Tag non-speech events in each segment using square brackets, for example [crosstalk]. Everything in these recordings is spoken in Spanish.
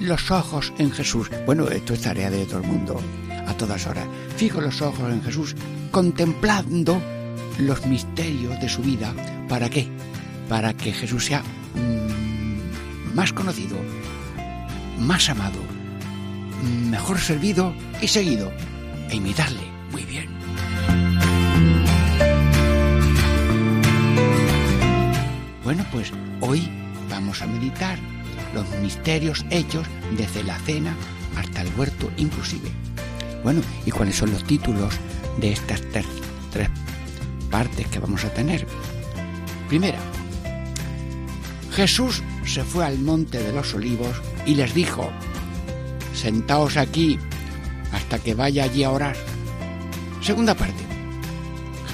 los ojos en Jesús. Bueno, esto es tarea de todo el mundo, a todas horas. Fijo los ojos en Jesús, contemplando los misterios de su vida. ¿Para qué? Para que Jesús sea mm, más conocido, más amado, mejor servido y seguido. E imitarle. Muy bien. Bueno, pues hoy vamos a meditar los misterios hechos desde la cena hasta el huerto inclusive. Bueno, ¿y cuáles son los títulos de estas tres partes que vamos a tener? Primera, Jesús se fue al monte de los olivos y les dijo, sentaos aquí hasta que vaya allí a orar. Segunda parte,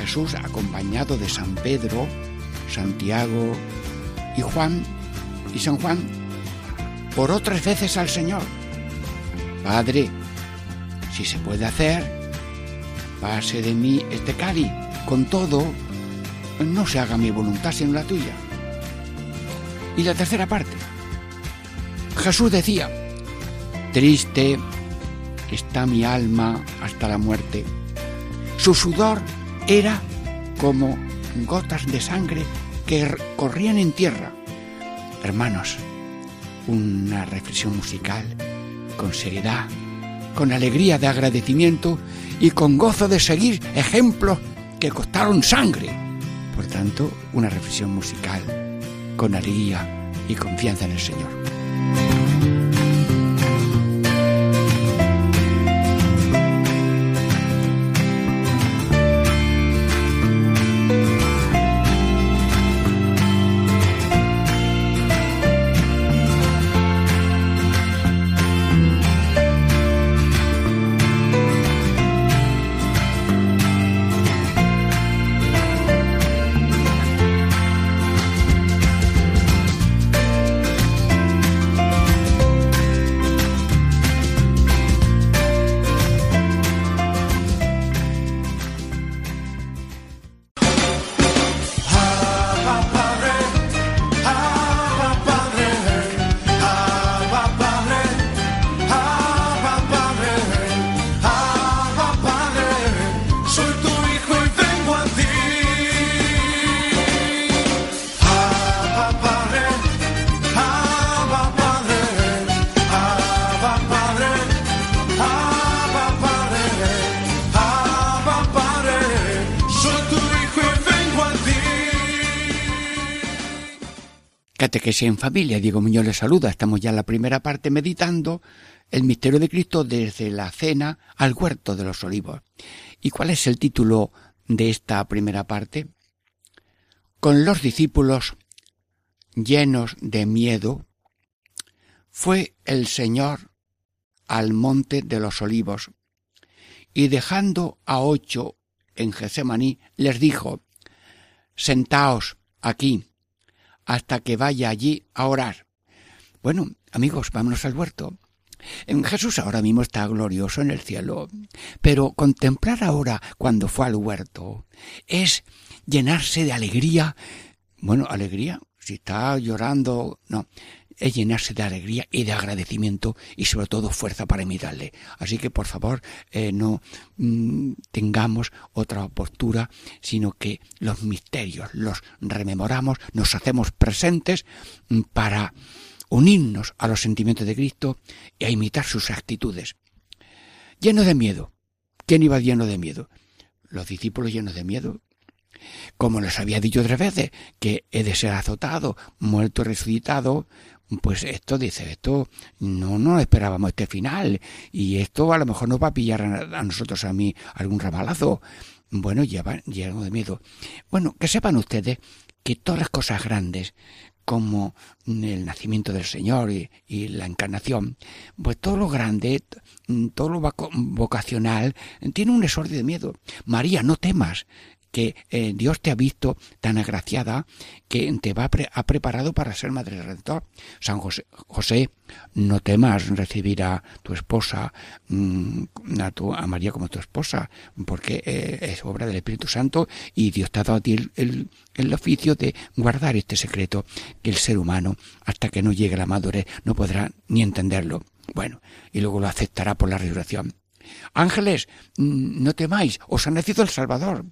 Jesús acompañado de San Pedro, Santiago y Juan y San Juan por otras veces al Señor. Padre, si se puede hacer, pase de mí este cáliz. Con todo, no se haga mi voluntad sino la tuya. Y la tercera parte. Jesús decía, triste está mi alma hasta la muerte. Su sudor era como gotas de sangre que corrían en tierra. Hermanos, una reflexión musical con seriedad, con alegría de agradecimiento y con gozo de seguir ejemplos que costaron sangre. Por tanto, una reflexión musical con alegría y confianza en el Señor. Que sea en familia. Diego Muñoz les saluda. Estamos ya en la primera parte meditando el misterio de Cristo desde la cena al huerto de los olivos. ¿Y cuál es el título de esta primera parte? Con los discípulos llenos de miedo, fue el Señor al monte de los olivos y dejando a ocho en Getsemaní les dijo, Sentaos aquí hasta que vaya allí a orar. Bueno, amigos, vámonos al huerto. En Jesús ahora mismo está glorioso en el cielo, pero contemplar ahora cuando fue al huerto es llenarse de alegría. Bueno, alegría, si está llorando, no, es llenarse de alegría y de agradecimiento y sobre todo fuerza para imitarle. Así que por favor eh, no mm, tengamos otra postura, sino que los misterios los rememoramos, nos hacemos presentes mm, para unirnos a los sentimientos de Cristo y a imitar sus actitudes. Lleno de miedo. ¿Quién iba lleno de miedo? Los discípulos llenos de miedo. Como les había dicho tres veces, que he de ser azotado, muerto, resucitado, pues esto dice, esto no nos esperábamos este final y esto a lo mejor nos va a pillar a, nosotros a mí algún rabalazo. Bueno, llevan, lleno de miedo. Bueno, que sepan ustedes que todas las cosas grandes, como el nacimiento del Señor y, la encarnación, pues todo lo grande, todo lo vocacional, tiene un exordio de miedo. María, no temas, que eh, Dios te ha visto tan agraciada que te va ha preparado para ser madre del Redentor. San José, José, no temas recibir a tu esposa, mm, a, tu, a María como tu esposa, porque eh, es obra del Espíritu Santo y Dios te ha dado a ti el, el, oficio de guardar este secreto que el ser humano, hasta que no llegue la madurez, no podrá ni entenderlo. Bueno, y luego lo aceptará por la resurrección. Ángeles, mm, no temáis, os ha nacido el Salvador.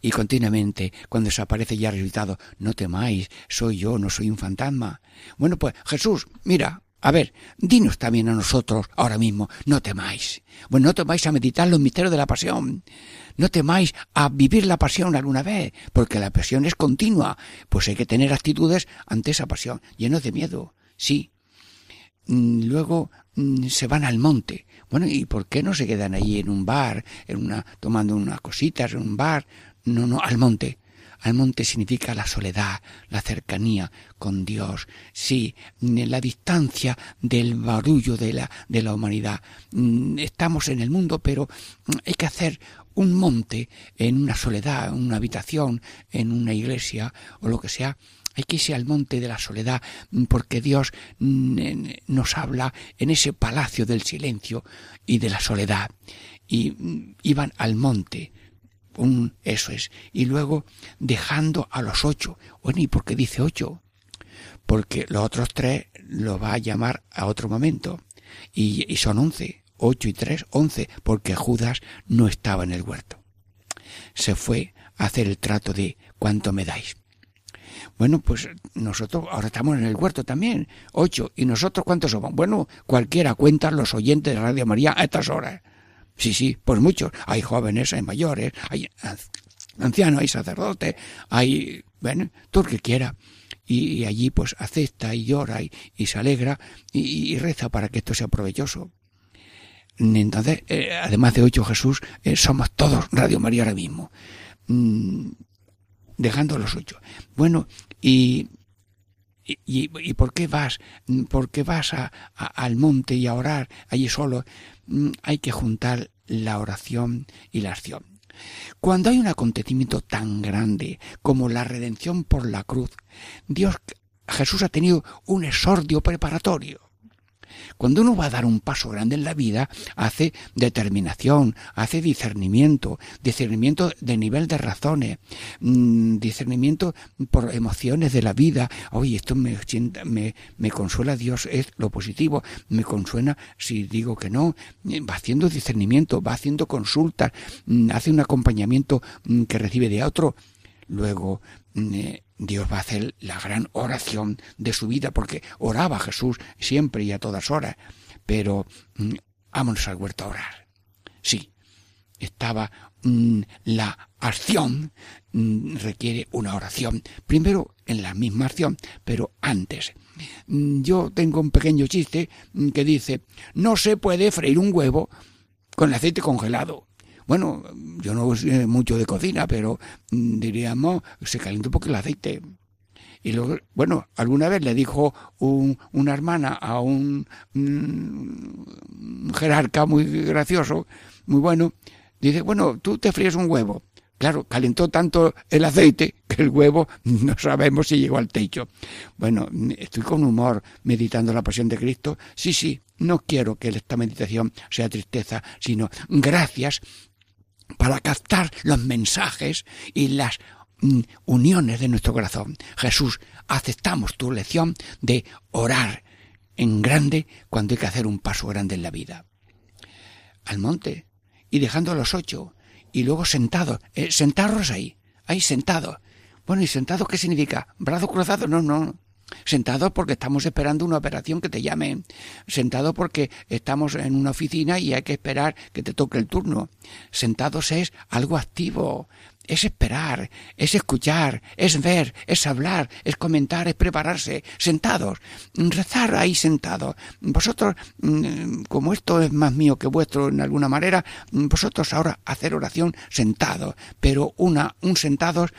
Y continuamente, cuando se aparece ya resucitado, no temáis, soy yo, no soy un fantasma. Bueno, pues Jesús, mira, a ver, dinos también a nosotros ahora mismo, no temáis. Bueno, no temáis a meditar los misterios de la pasión. No temáis a vivir la pasión alguna vez, porque la pasión es continua. Pues hay que tener actitudes ante esa pasión, llenos de miedo. Sí. Mm, luego mm, se van al monte. Bueno, ¿y por qué no se quedan allí en un bar, en una, tomando unas cositas en un bar? No, no, al monte. Al monte significa la soledad, la cercanía con Dios, sí, la distancia del barullo de la, de la humanidad. Mm, estamos en el mundo, pero hay que hacer un monte en una soledad, en una habitación, en una iglesia o lo que sea, hay que irse al monte de la soledad, mm, porque Dios mm, nos habla en ese palacio del silencio y de la soledad. Y mm, iban al monte, un, eso es, y luego dejando a los ocho. Bueno, ¿y por qué dice ocho? Porque los otros tres lo va a llamar a otro momento. Y, y son once, ocho y tres, once, porque Judas no estaba en el huerto. Se fue a hacer el trato de cuánto me dais. Bueno, pues nosotros ahora estamos en el huerto también, ocho. ¿Y nosotros cuántos somos? Bueno, cualquiera cuenta los oyentes de Radio María a estas horas. Sí, sí, pues muchos. Hay jóvenes, hay mayores, hay ancianos, hay sacerdotes, hay, bueno, todo el que quiera. Y, allí pues acepta y llora y, se alegra y, reza para que esto sea provechoso. Entonces, eh, además de ocho Jesús, eh, somos todos Radio María ahora mismo. Mm, dejando los ocho. Bueno, y, y, y, por qué vas? ¿Por qué vas a, al monte y a orar allí solo? Mm, hay que juntar la oración y la acción. Cuando hay un acontecimiento tan grande como la redención por la cruz, Dios, Jesús ha tenido un exordio preparatorio. Cuando uno va a dar un paso grande en la vida, hace determinación, hace discernimiento, discernimiento de nivel de razones, mm, discernimiento por emociones de la vida. Oye, esto me, me, me consuela Dios, es lo positivo, me consuela si digo que no. Va haciendo discernimiento, va haciendo consultas, mm, hace un acompañamiento mm, que recibe de otro. Luego, Dios va a hacer la gran oración de su vida, porque oraba Jesús siempre y a todas horas. Pero mm, vámonos al huerto a orar. Sí, estaba mm, la acción mm, requiere una oración. Primero en la misma acción, pero antes. Yo tengo un pequeño chiste que dice, no se puede freír un huevo con aceite congelado. Bueno, yo no sé mucho de cocina, pero mm, diríamos, se calienta un poco el aceite. Y luego, bueno, alguna vez le dijo una hermana a un, jerarca muy gracioso, muy bueno, dice, bueno, tú te fríes un huevo. Claro, calentó tanto el aceite que el huevo [laughs] no sabemos si llegó al techo. Bueno, estoy con humor meditando la pasión de Cristo. Sí, sí, no quiero que esta meditación sea tristeza, sino gracias para captar los mensajes y las mm, uniones de nuestro corazón. Jesús, aceptamos tu lección de orar en grande cuando hay que hacer un paso grande en la vida. Al monte y dejando a los ocho y luego sentados, eh, sentados ahí, ahí sentados. Bueno, ¿y sentado qué significa? ¿Brazo cruzado? No, no. Sentado porque estamos esperando una operación que te llame. Sentado porque estamos en una oficina y hay que esperar que te toque el turno. Sentados es algo activo. Es esperar, es escuchar, es ver, es hablar, es comentar, es prepararse. Sentados. Rezar ahí sentados. Vosotros, mm, como esto es más mío que vuestro en alguna manera, vosotros ahora hacer oración sentados. Pero una, un sentados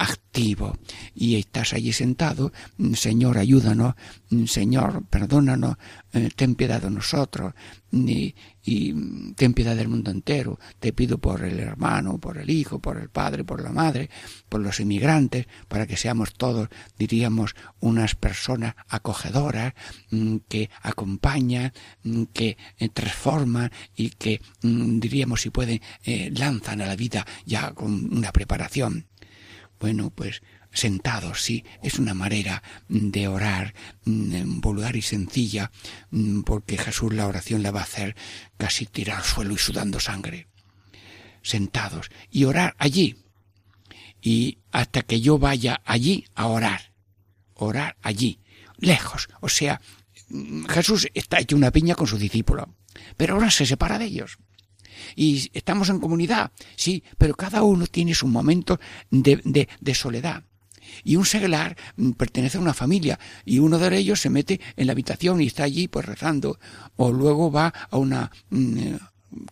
activo y estás allí sentado, mm, Señor, ayúdanos, mm, Señor, perdónanos, eh, ten piedad de nosotros y, y, mm, ten piedad del mundo entero. Te pido por el hermano, por el hijo, por el padre, por la madre, por los inmigrantes, para que seamos todos, diríamos, unas personas acogedoras que acompañan, que eh, transforman y que, diríamos, si pueden, eh, lanzan a la vida ya con una preparación. Bueno, pues sentados, sí, es una manera de orar mm, vulgar y sencilla, mm, porque Jesús la oración la va a hacer casi tirar al suelo y sudando sangre. Sentados y orar allí. Y hasta que yo vaya allí a orar. Orar allí, lejos. O sea, mm, Jesús está hecho una piña con su discípulo, pero ahora se separa de ellos y estamos en comunidad, sí, pero cada uno tiene su momento de, de, de soledad. Y un seglar mm, pertenece a una familia y uno de ellos se mete en la habitación y está allí pues rezando o luego va a una mm,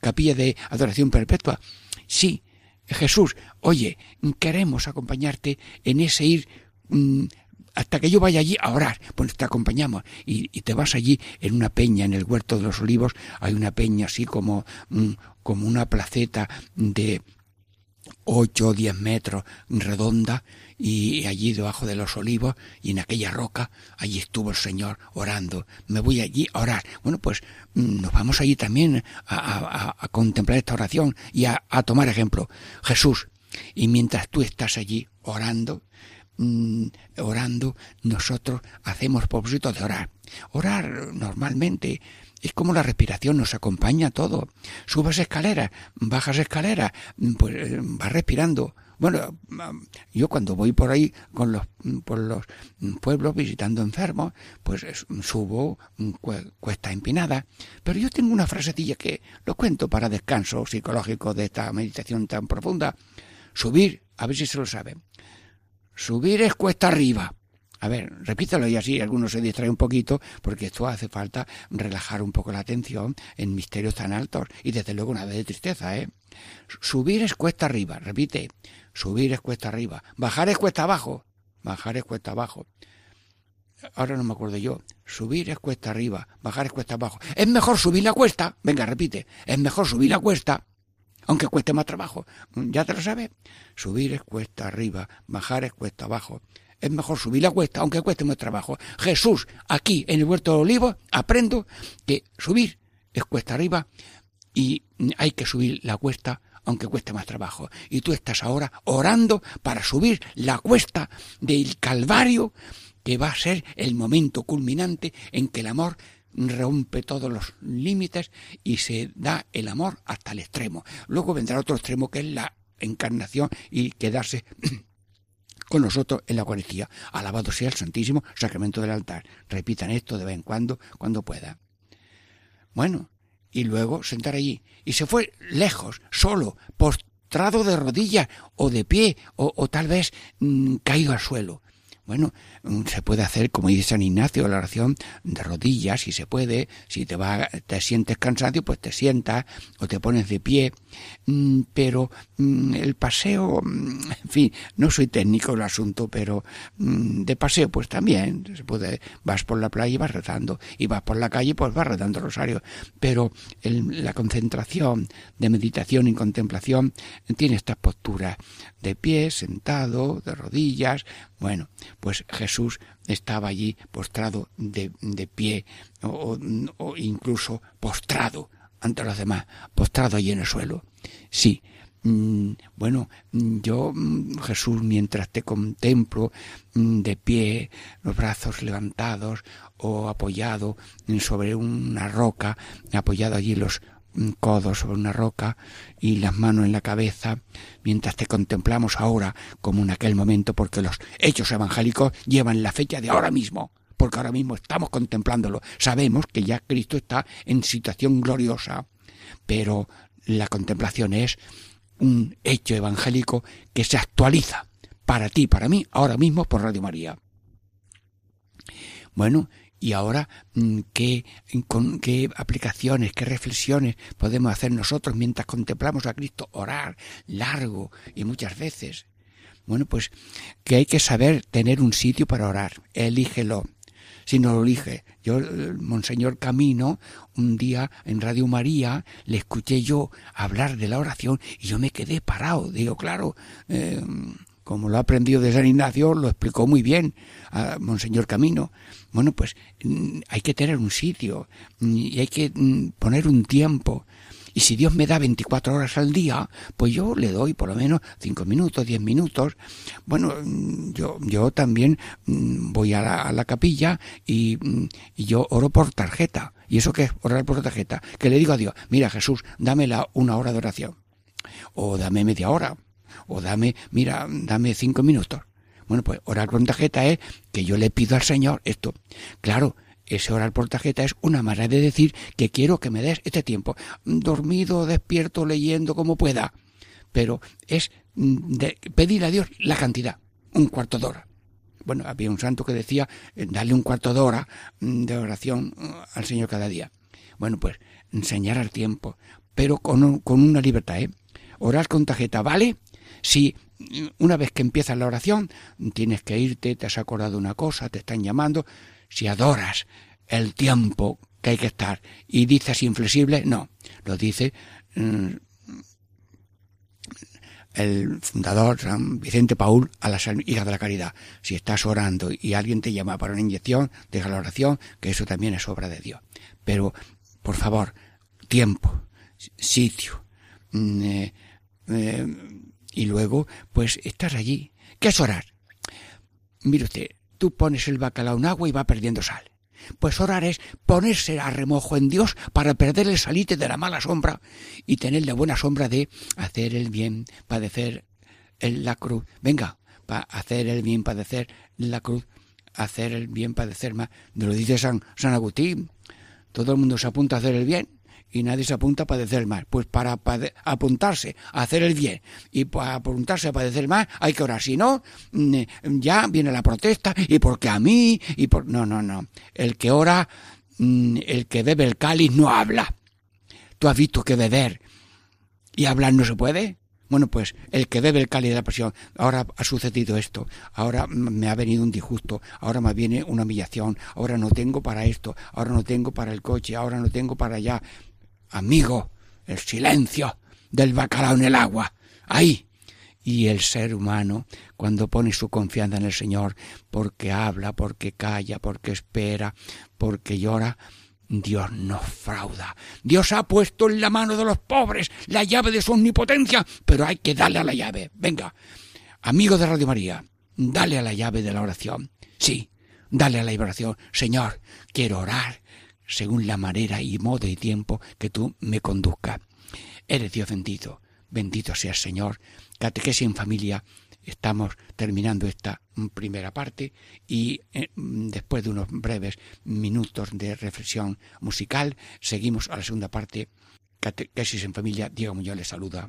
capilla de adoración perpetua. Sí, Jesús, oye, queremos acompañarte en ese ir mm, hasta que yo vaya allí a orar. Pues te acompañamos y, te vas allí en una peña, en el huerto de los olivos, hay una peña así como, mm, como una placeta de ocho o diez metros redonda y allí debajo de los olivos y en aquella roca allí estuvo el Señor orando. Me voy allí a orar. Bueno, pues mm, nos vamos allí también a, a contemplar esta oración y a, tomar ejemplo. Jesús, y mientras tú estás allí orando, Mm, orando, nosotros hacemos propósito de orar. Orar normalmente es como la respiración, nos acompaña todo. Subes escaleras, bajas escaleras, mm, pues eh, vas respirando. Bueno, mm, yo cuando voy por ahí con los, por los pueblos visitando enfermos, pues subo cuesta empinada. Pero yo tengo una frasecilla que lo cuento para descanso psicológico de esta meditación tan profunda. Subir, a ver si se lo saben. Subir es cuesta arriba. A ver, repítelo y así algunos se distrae un poquito, porque esto hace falta relajar un poco la atención en misterios tan altos y desde luego nada de tristeza, ¿eh? Subir es cuesta arriba, repite. Subir es cuesta arriba. Bajar es cuesta abajo. Bajar es cuesta abajo. Ahora no me acuerdo yo. Subir es cuesta arriba, bajar es cuesta abajo. Es mejor subir la cuesta. Venga, repite. Es mejor subir la cuesta aunque cueste más trabajo. Ya te lo sabes. Subir es cuesta arriba, bajar es cuesta abajo. Es mejor subir la cuesta, aunque cueste más trabajo. Jesús, aquí en el huerto de olivos, aprendo que subir es cuesta arriba y hay que subir la cuesta aunque cueste más trabajo. Y tú estás ahora orando para subir la cuesta del Calvario, que va a ser el momento culminante en que el amor rompe todos los límites y se da el amor hasta el extremo. Luego vendrá otro extremo que es la encarnación y quedarse [clears throat] con nosotros en la Eucaristía. Alabado sea el Santísimo Sacramento del altar. Repitan esto de vez en cuando, cuando pueda. Bueno, y luego sentar allí. Y se fue lejos, solo, postrado de rodillas o de pie o, tal vez mm, caído al suelo. Bueno, mm, se puede hacer, como dice San Ignacio, la oración de rodillas, si se puede, si te va, te sientes cansado, pues te sientas o te pones de pie, pero mm, el paseo, en fin, no soy técnico el asunto, pero de paseo, pues también se puede, vas por la playa y vas rezando, y vas por la calle, pues vas rezando el rosario, pero la concentración de meditación y contemplación tiene estas posturas de pie, sentado, de rodillas, bueno, pues Jesús estaba allí postrado de pie o, incluso postrado ante los demás, postrado allí en el suelo. Sí, mm, bueno, yo, mm, Jesús, mientras te contemplo mm, de pie, los brazos levantados o apoyado sobre una roca, apoyado allí los codo sobre una roca y las manos en la cabeza, mientras te contemplamos ahora como en aquel momento, porque los hechos evangélicos llevan la fecha de ahora mismo, porque ahora mismo estamos contemplándolo. Sabemos que ya Cristo está en situación gloriosa, pero la contemplación es un hecho evangélico que se actualiza para ti, para mí, ahora mismo por Radio María. Bueno, y ahora, mm, ¿qué, ¿qué aplicaciones, qué reflexiones podemos hacer nosotros mientras contemplamos a Cristo orar largo y muchas veces? Bueno, pues que hay que saber tener un sitio para orar. Elígelo. Si no lo elige, yo, Monseñor Camino, un día en Radio María le escuché yo hablar de la oración y yo me quedé parado. Digo, claro, eh, como lo ha aprendido de San Ignacio, lo explicó muy bien a Monseñor Camino. Bueno, pues mm, hay que tener un sitio y hay que mm, poner un tiempo. Y si Dios me da 24 horas al día, pues yo le doy por lo menos 5 minutos, 10 minutos. Bueno, yo, yo también voy a la, capilla y, y, yo oro por tarjeta. ¿Y eso qué es? Orar por tarjeta. Que le digo a Dios, mira Jesús, dame una hora de oración. O dame media hora o dame, mira, dame cinco minutos. Bueno, pues orar por tarjeta es que yo le pido al Señor esto. Claro, ese orar por tarjeta es una manera de decir que quiero que me des este tiempo, dormido, despierto, leyendo como pueda. Pero es mm, pedir a Dios la cantidad, un cuarto de hora. Bueno, había un santo que decía, eh, darle un cuarto de hora mm, de oración mm, al Señor cada día. Bueno, pues enseñar al tiempo, pero con, con una libertad, ¿eh? Orar con tarjeta, ¿vale? Si una vez que empiezas la oración, tienes que irte, te has acordado una cosa, te están llamando, si adoras el tiempo que hay que estar y dices inflexible, no, lo dice mm, el fundador San Vicente Paul a las hijas de la caridad. Si estás orando y alguien te llama para una inyección, deja la oración, que eso también es obra de Dios. Pero, por favor, tiempo, sitio, mm, eh, eh, y luego, pues, estás allí. ¿Qué es orar? Mire usted, tú pones el bacalao en agua y va perdiendo sal. Pues orar es ponerse a remojo en Dios para perder el salite de la mala sombra y tener la buena sombra de hacer el bien, padecer la cruz. Venga, para hacer el bien, padecer la cruz, hacer el bien, padecer más. Lo dice San Agustín. Todo el mundo se apunta a hacer el bien y nadie se apunta a padecer mal. Pues para apuntarse a hacer el bien y para apuntarse a padecer mal hay que orar. Si no, mm, ya viene la protesta y porque a mí y por... No, no, no. El que ora, mm, el que bebe el cáliz no habla. ¿Tú has visto que beber y hablar no se puede? Bueno, pues el que bebe el cáliz de la presión, ahora ha sucedido esto, ahora me ha venido un disgusto, ahora me viene una humillación, ahora no tengo para esto, ahora no tengo para el coche, ahora no tengo para allá amigo, el silencio del bacalao en el agua, ahí. Y el ser humano, cuando pone su confianza en el Señor, porque habla, porque calla, porque espera, porque llora, Dios no frauda. Dios ha puesto en la mano de los pobres la llave de su omnipotencia, pero hay que darle a la llave. Venga, amigo de Radio María, dale a la llave de la oración. Sí, dale a la oración. Señor, quiero orar, según la manera y modo y tiempo que tú me conduzcas. Eres Dios bendito, bendito seas Señor. Catequesis en familia, estamos terminando esta primera parte y eh, después de unos breves minutos de reflexión musical, seguimos a la segunda parte. Catequesis en familia, Diego Muñoz les saluda.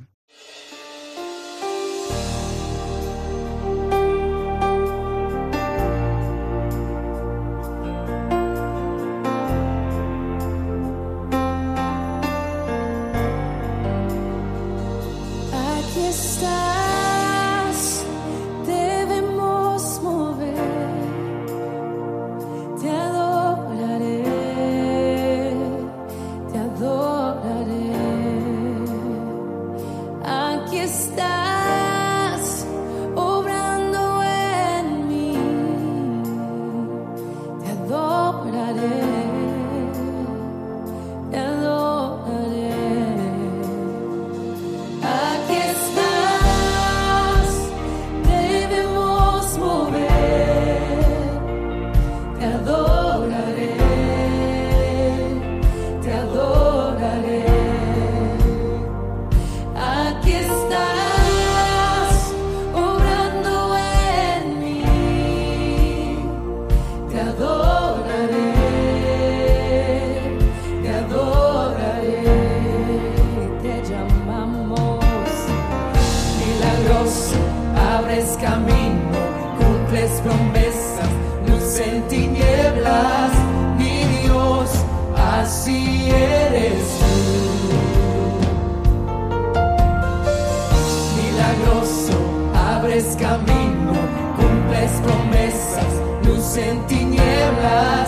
몰라.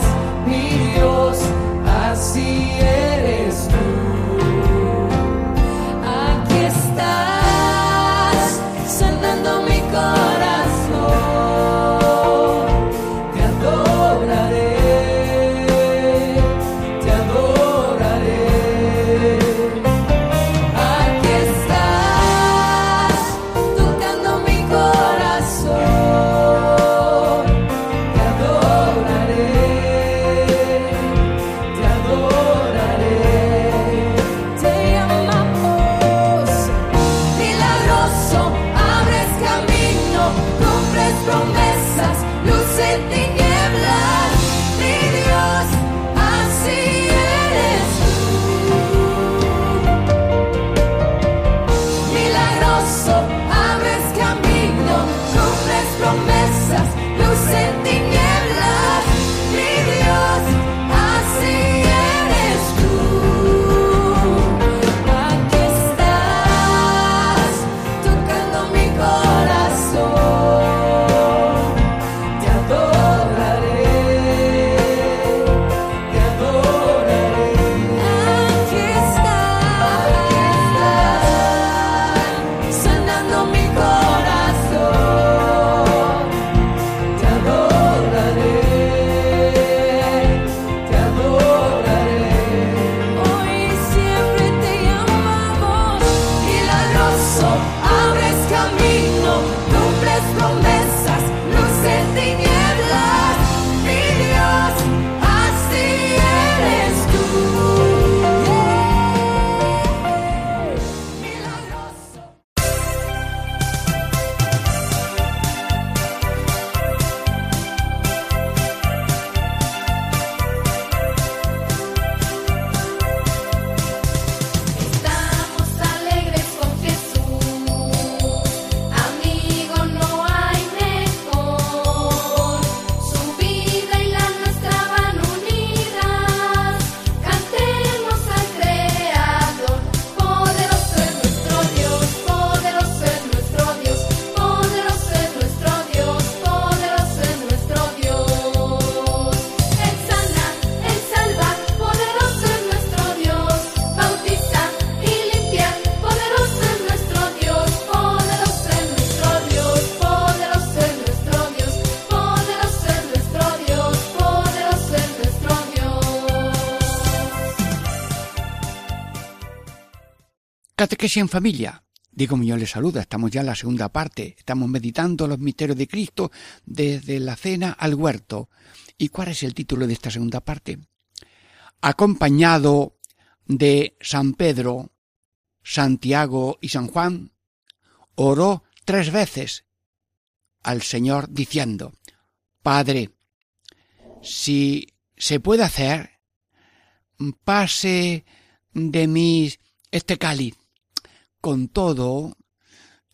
Catequesis en familia. Diego Muñoz les saluda, estamos ya en la segunda parte, estamos meditando los misterios de Cristo desde la cena al huerto. ¿Y cuál es el título de esta segunda parte? Acompañado de San Pedro, Santiago y San Juan, oró tres veces al Señor diciendo, Padre, si se puede hacer, pase de mí este cáliz. Con todo,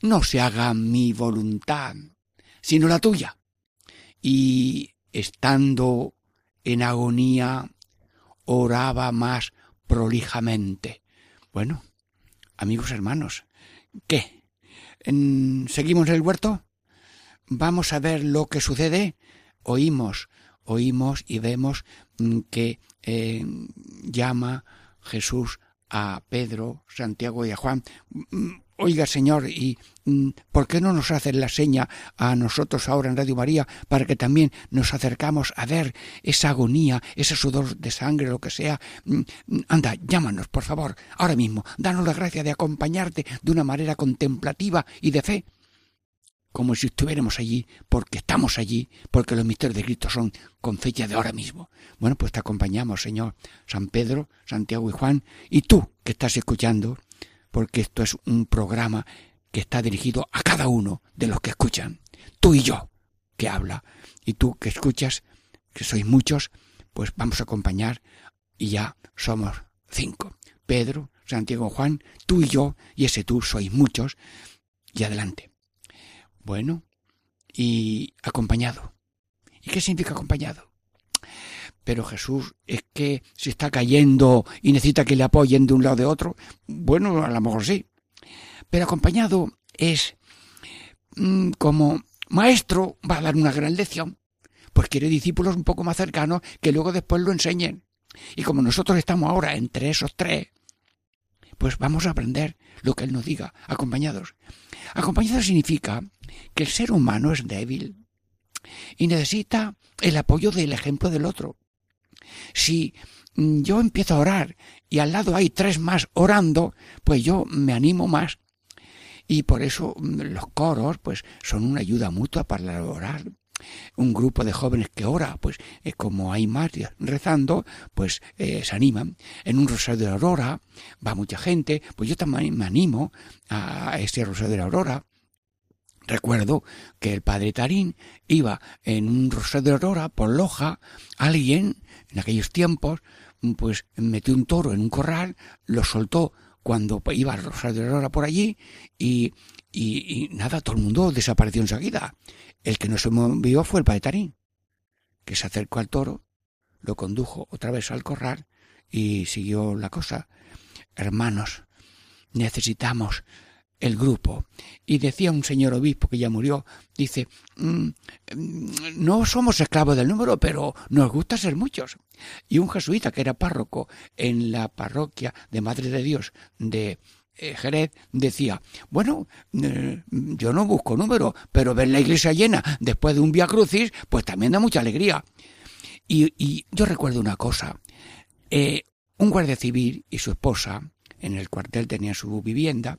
no se haga mi voluntad, sino la tuya. Y estando en agonía, oraba más prolijamente. Bueno, amigos hermanos, ¿qué? ¿Seguimos el huerto? Vamos a ver lo que sucede. Oímos, oímos y vemos que eh, llama Jesús a Pedro, Santiago y a Juan. Mm, Oiga, Señor, ¿y mm, por qué no nos hace la seña a nosotros ahora en Radio María para que también nos acercamos a ver esa agonía, ese sudor de sangre, lo que sea? Mm, anda, llámanos, por favor, ahora mismo. Danos la gracia de acompañarte de una manera contemplativa y de fe como si estuviéramos allí, porque estamos allí, porque los misterios de Cristo son con fecha de ahora mismo. Bueno, pues te acompañamos, Señor, San Pedro, Santiago y Juan, y tú que estás escuchando, porque esto es un programa que está dirigido a cada uno de los que escuchan, tú y yo, que habla, y tú que escuchas, que sois muchos, pues vamos a acompañar y ya somos cinco. Pedro, Santiago, Juan, tú y yo, y ese tú sois muchos, y adelante. Bueno, y acompañado. ¿Y qué significa acompañado? Pero Jesús es que se está cayendo y necesita que le apoyen de un lado de otro. Bueno, a lo mejor sí. Pero acompañado es mm, como maestro va a dar una gran lección. Pues quiere discípulos un poco más cercanos que luego después lo enseñen. Y como nosotros estamos ahora entre esos tres, pues vamos a aprender lo que Él nos diga, acompañados. Acompañado significa que el ser humano es débil y necesita el apoyo del ejemplo del otro. Si yo empiezo a orar y al lado hay tres más orando, pues yo me animo más. Y por eso los coros pues son una ayuda mutua para orar un grupo de jóvenes que ora, pues como hay más rezando, pues eh, se animan. En un rosario de la aurora va mucha gente, pues yo también me animo a ese rosario de la aurora. Recuerdo que el padre Tarín iba en un rosario de aurora por Loja, alguien en aquellos tiempos, pues metió un toro en un corral, lo soltó cuando iba al rosario de aurora por allí y, y, y nada, todo el mundo desapareció enseguida. El que no se movió fue el paetarín, que se acercó al toro, lo condujo otra vez al corral y siguió la cosa. Hermanos, necesitamos el grupo. Y decía un señor obispo que ya murió, dice, mm, no somos esclavos del número, pero nos gusta ser muchos. Y un jesuita que era párroco en la parroquia de Madre de Dios de Jerez decía, bueno, eh, yo no busco número, pero ver la iglesia llena después de un Via Crucis, pues también da mucha alegría. Y, yo recuerdo una cosa, eh, un guardia civil y su esposa en el cuartel tenían su vivienda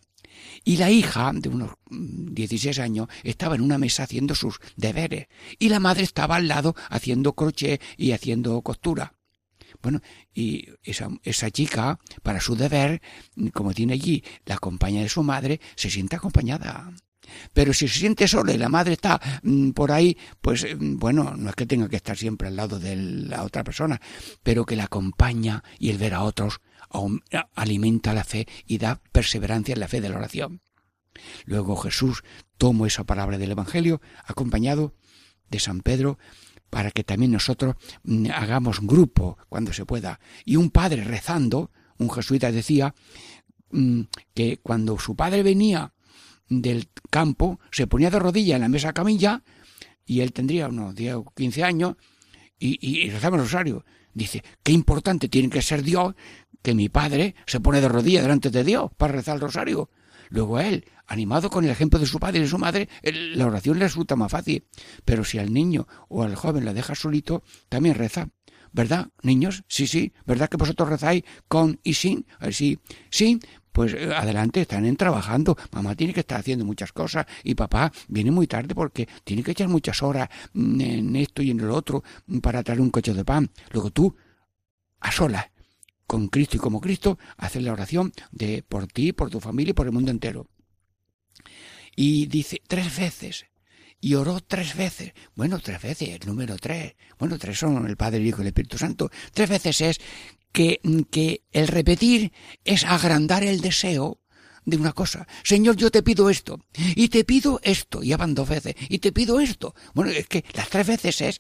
y la hija de unos 16 mm, años estaba en una mesa haciendo sus deberes y la madre estaba al lado haciendo crochet y haciendo costura. Bueno, y esa, chica, para su deber, como tiene allí la compañía de su madre, se siente acompañada. Pero si se siente sola y la madre está mm, por ahí, pues mm, bueno, no es que tenga que estar siempre al lado de la otra persona, pero que la acompaña y el ver a otros alimenta la fe y da perseverancia en la fe de la oración. Luego Jesús tomó esa palabra del Evangelio, acompañado de San Pedro, para que también nosotros mm, hagamos grupo cuando se pueda. Y un padre rezando, un jesuita decía mm, que cuando su padre venía del campo, se ponía de rodillas en la mesa camilla, y él tendría unos 10 o 15 años, y, y rezaba el rosario. Dice, qué importante tiene que ser Dios que mi padre se pone de rodillas delante de Dios para rezar el rosario. Luego él, animado con el ejemplo de su padre y de su madre, la oración le resulta más fácil. Pero si al niño o al joven la deja solito, también reza. ¿Verdad, niños? Sí, sí. ¿Verdad que vosotros rezáis con y sin? Sí. Sí, pues eh, adelante, están trabajando. Mamá tiene que estar haciendo muchas cosas y papá viene muy tarde porque tiene que echar muchas horas mm, en esto y en el otro mm, para traer un coche de pan. Luego tú, a solas, con Cristo y como Cristo, haces la oración de por ti, por tu familia y por el mundo entero. Y dice tres veces, y oró tres veces. Bueno, tres veces, el número tres. Bueno, tres son el Padre, el Hijo y el Espíritu Santo. Tres veces es que, que el repetir es agrandar el deseo de una cosa. Señor, yo te pido esto, y te pido esto, y van dos veces, y te pido esto. Bueno, es que las tres veces es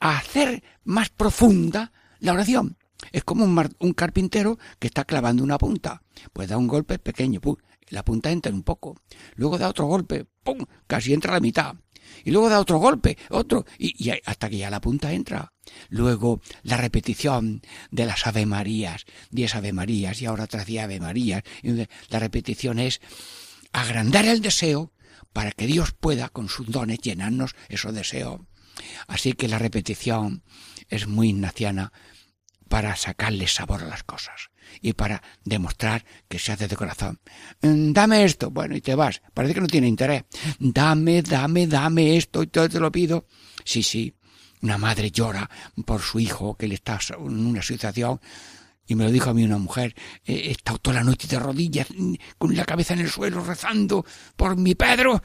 hacer más profunda la oración. Es como un, un carpintero que está clavando una punta. Pues da un golpe pequeño, pum, la punta entra un poco. Luego da otro golpe, ¡pum! Casi entra la mitad. Y luego da otro golpe, otro, y, hasta que ya la punta entra. Luego la repetición de las Ave Marías, diez Ave Marías y ahora otras diez Ave Marías. La repetición es agrandar el deseo para que Dios pueda con sus dones llenarnos esos deseos. Así que la repetición es muy ignaciana para sacarle sabor a las cosas y para demostrar que se hace de corazón. Mm, dame esto, bueno, y te vas. Parece que no tiene interés. Dame, dame, dame esto, y todo te lo pido. Sí, sí. Una madre llora por su hijo que le está en una situación y me lo dijo a mí una mujer, he estado toda la noche de rodillas, mm, con la cabeza en el suelo, rezando por mi Pedro.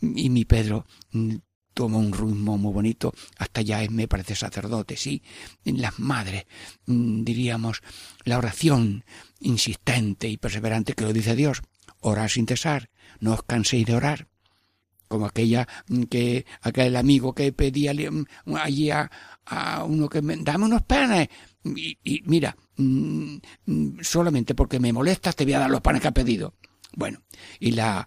Y mi Pedro mm, toma un ritmo muy bonito, hasta ya es, me parece sacerdote, sí. Las madres, mm, diríamos, la oración insistente y perseverante que lo dice Dios. Orar sin cesar, no os canséis de orar. Como aquella mm, que, aquel amigo que pedía mm, allí a, uno que me, dame unos panes. Y, mira, solamente porque me molestas te voy a dar los panes que ha pedido. Bueno, y la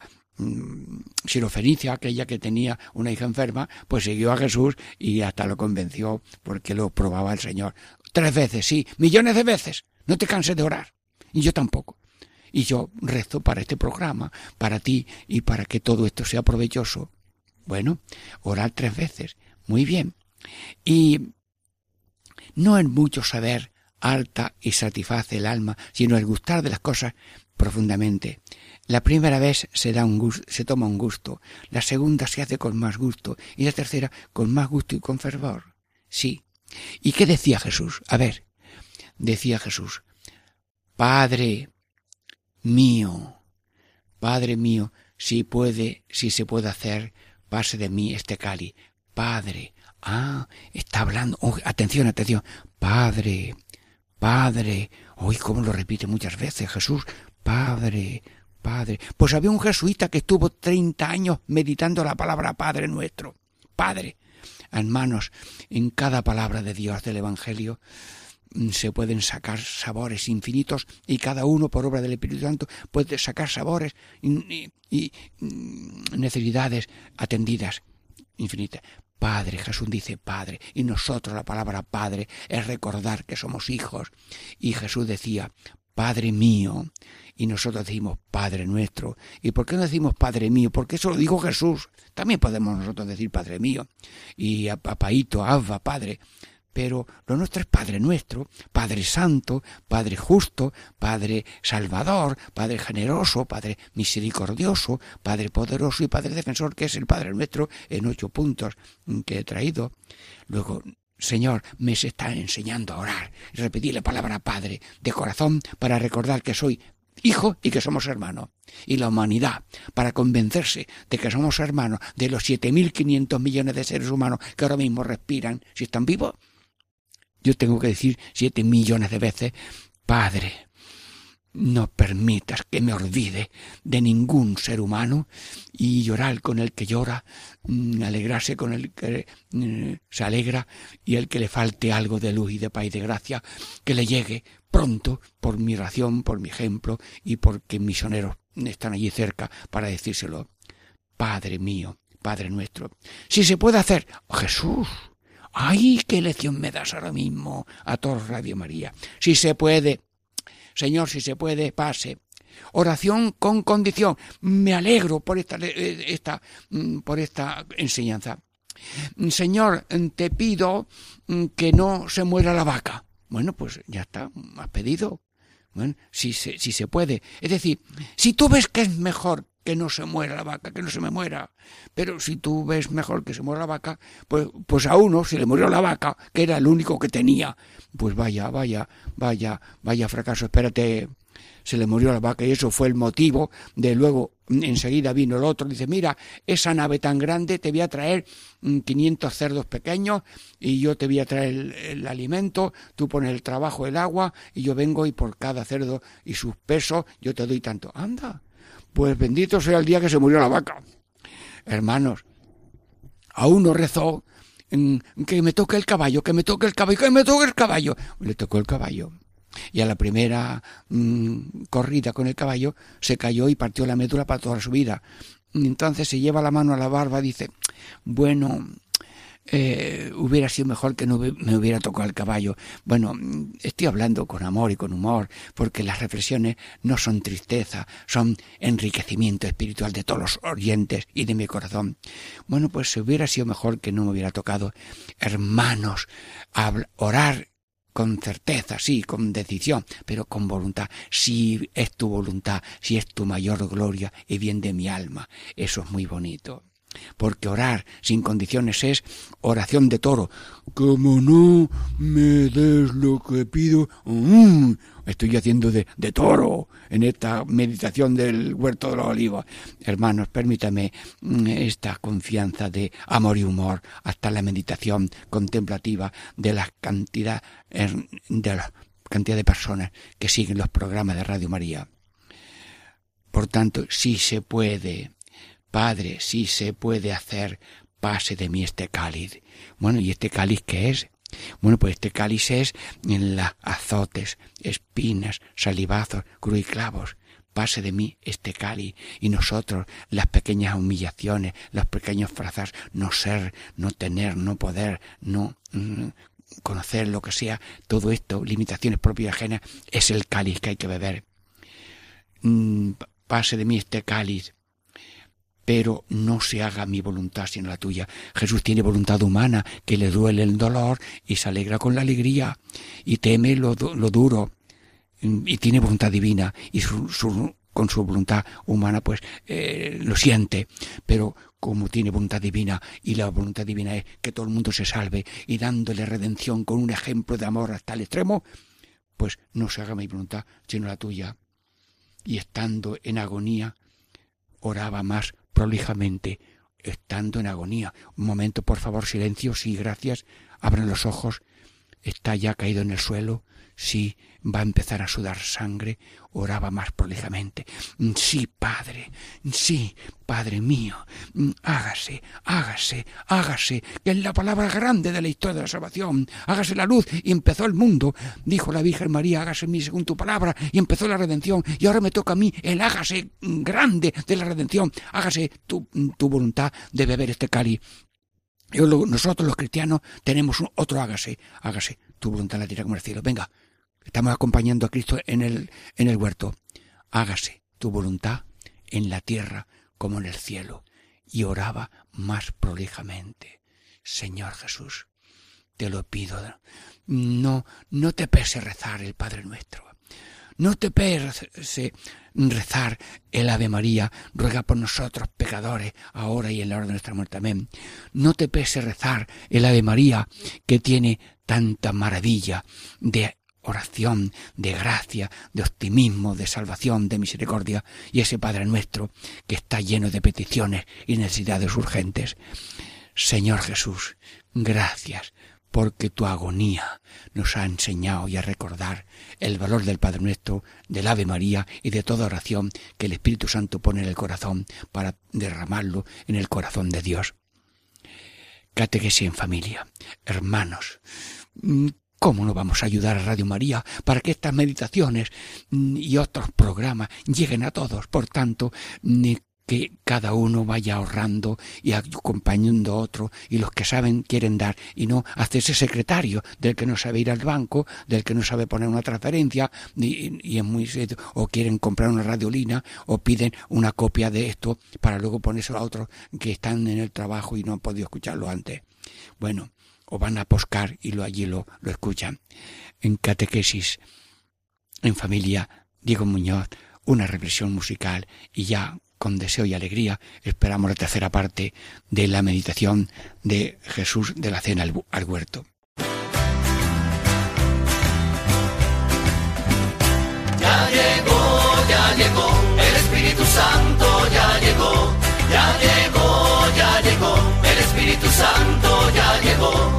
Sirofenicia, aquella que tenía una hija enferma, pues siguió a Jesús y hasta lo convenció porque lo probaba el Señor. Tres veces, sí, millones de veces. No te canses de orar. Y yo tampoco. Y yo rezo para este programa, para ti y para que todo esto sea provechoso. Bueno, orar tres veces. Muy bien. Y no es mucho saber alta y satisface el alma, sino el gustar de las cosas profundamente. La primera vez se, da un gusto, se toma un gusto, la segunda se hace con más gusto y la tercera con más gusto y con fervor. Sí. ¿Y qué decía Jesús? A ver, decía Jesús, Padre mío, Padre mío, si puede, si se puede hacer, pase de mí este cali. Padre, ah, está hablando, oh, atención, atención, Padre, Padre, hoy como lo repite muchas veces Jesús, Padre, Padre. Pues había un jesuita que estuvo treinta años meditando la palabra Padre nuestro. Padre. Hermanos, en cada palabra de Dios del Evangelio mm, se pueden sacar sabores infinitos y cada uno por obra del Espíritu Santo puede sacar sabores y, mm, necesidades atendidas infinitas. Padre, Jesús dice Padre, y nosotros la palabra Padre es recordar que somos hijos. Y Jesús decía, Padre mío, y nosotros decimos Padre nuestro. ¿Y por qué no decimos Padre mío? Porque eso lo dijo Jesús. También podemos nosotros decir Padre mío. Y a papaito, Abba, Padre. Pero lo nuestro es Padre nuestro, Padre Santo, Padre justo, Padre Salvador, Padre generoso, Padre misericordioso, Padre poderoso y Padre defensor, que es el Padre nuestro en ocho puntos que he traído. Luego, Señor, me se está enseñando a orar repetir la palabra Padre de corazón para recordar que soy hijo y que somos hermanos. Y la humanidad, para convencerse de que somos hermanos de los 7.500 millones de seres humanos que ahora mismo respiran, si están vivos, yo tengo que decir siete millones de veces, Padre, no permitas que me olvide de ningún ser humano y llorar con el que llora, mm, alegrarse con el que mm, se alegra y el que le falte algo de luz y de paz y de gracia, que le llegue pronto por mi ración, por mi ejemplo y porque misioneros están allí cerca para decírselo. Padre mío, Padre nuestro, si se puede hacer, Jesús, ¡Ay, qué lección me das ahora mismo a todos Radio María! Si se puede, Señor, si se puede, pase. Oración con condición. Me alegro por esta, eh, esta, mm, por esta enseñanza. Señor, te pido mm, que no se muera la vaca. Bueno, pues ya está, has pedido. Bueno, si se, si se puede. Es decir, si tú ves que es mejor que no se muera la vaca, que no se me muera. Pero si tú ves mejor que se muera la vaca, pues, pues a uno se le murió la vaca, que era el único que tenía. Pues vaya, vaya, vaya, vaya fracaso. Espérate, se le murió la vaca y eso fue el motivo de luego enseguida vino el otro, dice, mira, esa nave tan grande, te voy a traer 500 mm, cerdos pequeños y yo te voy a traer el, el, alimento, tú pones el trabajo, el agua y yo vengo y por cada cerdo y sus pesos yo te doy tanto. Anda, pues bendito sea el día que se murió la vaca. Hermanos, a uno rezó que me toque el caballo, que me toque el caballo, que me toque el caballo. Le tocó el caballo. Y a la primera mm, corrida con el caballo se cayó y partió la médula para toda su vida. Entonces se lleva la mano a la barba y dice, bueno, eh, hubiera sido mejor que no me hubiera tocado el caballo. Bueno, estoy hablando con amor y con humor, porque las reflexiones no son tristeza, son enriquecimiento espiritual de todos los oyentes y de mi corazón. Bueno, pues hubiera sido mejor que no me hubiera tocado. Hermanos, orar con certeza, sí, con decisión, pero con voluntad. Si es tu voluntad, si es tu mayor gloria y bien de mi alma. Eso es muy bonito porque orar sin condiciones es oración de toro. Como no me des lo que pido, mm, estoy haciendo de, toro en esta meditación del huerto de los olivos. Hermanos, permítame mm, esta confianza de amor y humor hasta la meditación contemplativa de la cantidad de la cantidad de personas que siguen los programas de Radio María. Por tanto, si se puede Padre, si se puede hacer, pase de mí este cáliz. Bueno, ¿y este cáliz qué es? Bueno, pues este cáliz es en las azotes, espinas, salivazos, cruz y clavos. Pase de mí este cáliz y nosotros las pequeñas humillaciones, los pequeños frazas, no ser, no tener, no poder, no mm, conocer lo que sea, todo esto, limitaciones propias y ajenas, es el cáliz que hay que beber. Mm, pase de mí este cáliz pero no se haga mi voluntad sino la tuya. Jesús tiene voluntad humana, que le duele el dolor y se alegra con la alegría y teme lo, duro y tiene voluntad divina y con su voluntad humana pues eh, lo siente, pero como tiene voluntad divina y la voluntad divina es que todo el mundo se salve y dándole redención con un ejemplo de amor hasta el extremo, pues no se haga mi voluntad sino la tuya. Y estando en agonía, oraba más prolijamente, estando en agonía. Un momento, por favor, silencio, sí, gracias. Abran los ojos. Está ya caído en el suelo. Sí, va a empezar a sudar sangre, oraba más prolijamente. Sí, Padre, sí, Padre mío, hágase, hágase, hágase, que es la palabra grande de la historia de la salvación, hágase la luz. Y empezó el mundo, dijo la Virgen María, hágase mi según tu palabra. Y empezó la redención. Y ahora me toca a mí el hágase grande de la redención, hágase tu, tu voluntad de beber este cáliz. Nosotros los cristianos tenemos otro hágase, hágase tu voluntad la tierra como el cielo. Venga, Estamos acompañando a Cristo en el, en el huerto. Hágase tu voluntad en la tierra como en el cielo. Y oraba más prolijamente. Señor Jesús, te lo pido. No, no te pese rezar el Padre nuestro. No te pese rezar el Ave María, ruega por nosotros pecadores, ahora y en la hora de nuestra muerte. Amén. No te pese rezar el Ave María, que tiene tanta maravilla de oración, de gracia, de optimismo, de salvación, de misericordia, y ese Padre nuestro que está lleno de peticiones y necesidades urgentes. Señor Jesús, gracias porque tu agonía nos ha enseñado y a recordar el valor del Padre Nuestro, del Ave María y de toda oración que el Espíritu Santo pone en el corazón para derramarlo en el corazón de Dios. Catequesis en familia. Hermanos, ¿Cómo no vamos a ayudar a Radio María para que estas meditaciones mm, y otros programas lleguen a todos? Por tanto, que cada uno vaya ahorrando y acompañando a otro y los que saben quieren dar y no hacerse secretario del que no sabe ir al banco, del que no sabe poner una transferencia y, es muy o quieren comprar una radiolina o piden una copia de esto para luego ponerse a otros que están en el trabajo y no han podido escucharlo antes. Bueno, o van a poscar y lo allí lo, lo escuchan. En catequesis en familia, Diego Muñoz, una reflexión musical y ya con deseo y alegría esperamos la tercera parte de la meditación de Jesús de la cena al, huerto. Ya llegó, ya llegó, el Espíritu Santo ya llegó, ya llegó, ya llegó, el Espíritu Santo ya llegó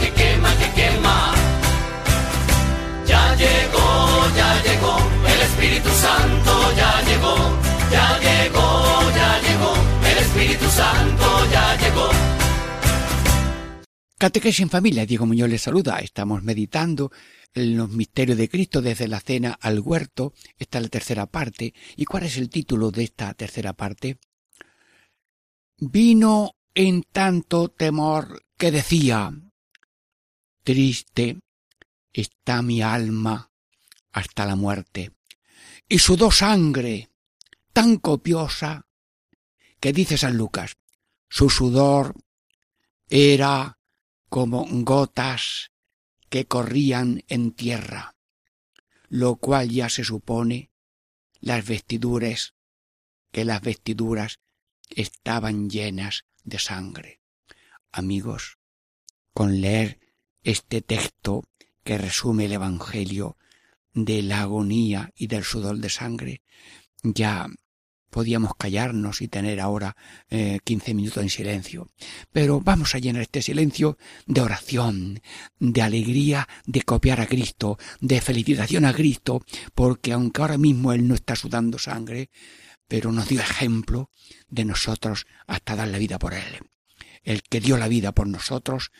que quema, que quema. Ya llegó, ya llegó, el Espíritu Santo ya llegó, ya llegó, ya llegó, el Espíritu Santo ya llegó. Catequesis en familia, Diego Muñoz les saluda. Estamos meditando en los misterios de Cristo desde la cena al huerto. Esta es la tercera parte. ¿Y cuál es el título de esta tercera parte? Vino en tanto temor que decía, Triste está mi alma hasta la muerte, y sudó sangre tan copiosa que dice San Lucas, su sudor era como gotas que corrían en tierra, lo cual ya se supone las vestiduras, que las vestiduras estaban llenas de sangre. Amigos, con leer este texto que resume el Evangelio de la agonía y del sudor de sangre, ya podíamos callarnos y tener ahora eh, quince minutos en silencio. Pero vamos a llenar este silencio de oración, de alegría de copiar a Cristo, de felicitación a Cristo, porque aunque ahora mismo Él no está sudando sangre, pero nos dio ejemplo de nosotros hasta dar la vida por Él el que dio la vida por nosotros,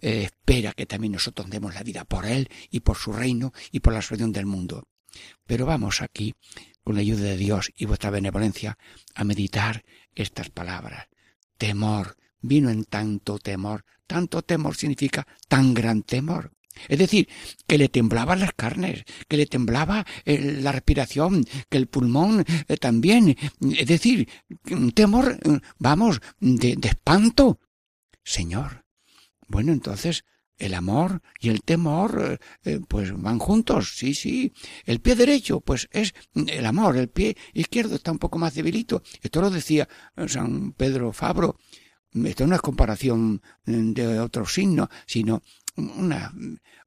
eh, espera que también nosotros demos la vida por Él y por su reino y por la salvación del mundo. Pero vamos aquí, con la ayuda de Dios y vuestra benevolencia, a meditar estas palabras. Temor, vino en tanto temor. Tanto temor significa tan gran temor. Es decir, que le temblaban las carnes, que le temblaba eh, la respiración, que el pulmón eh, también. Es decir, un temor, vamos, de espanto, Señor. Bueno, entonces el amor y el temor eh, eh, pues van juntos, sí, sí. El pie derecho pues es el amor, el pie izquierdo está un poco más debilito. Esto lo decía San Pedro Fabro. Esto no es comparación de otro signo, sino una,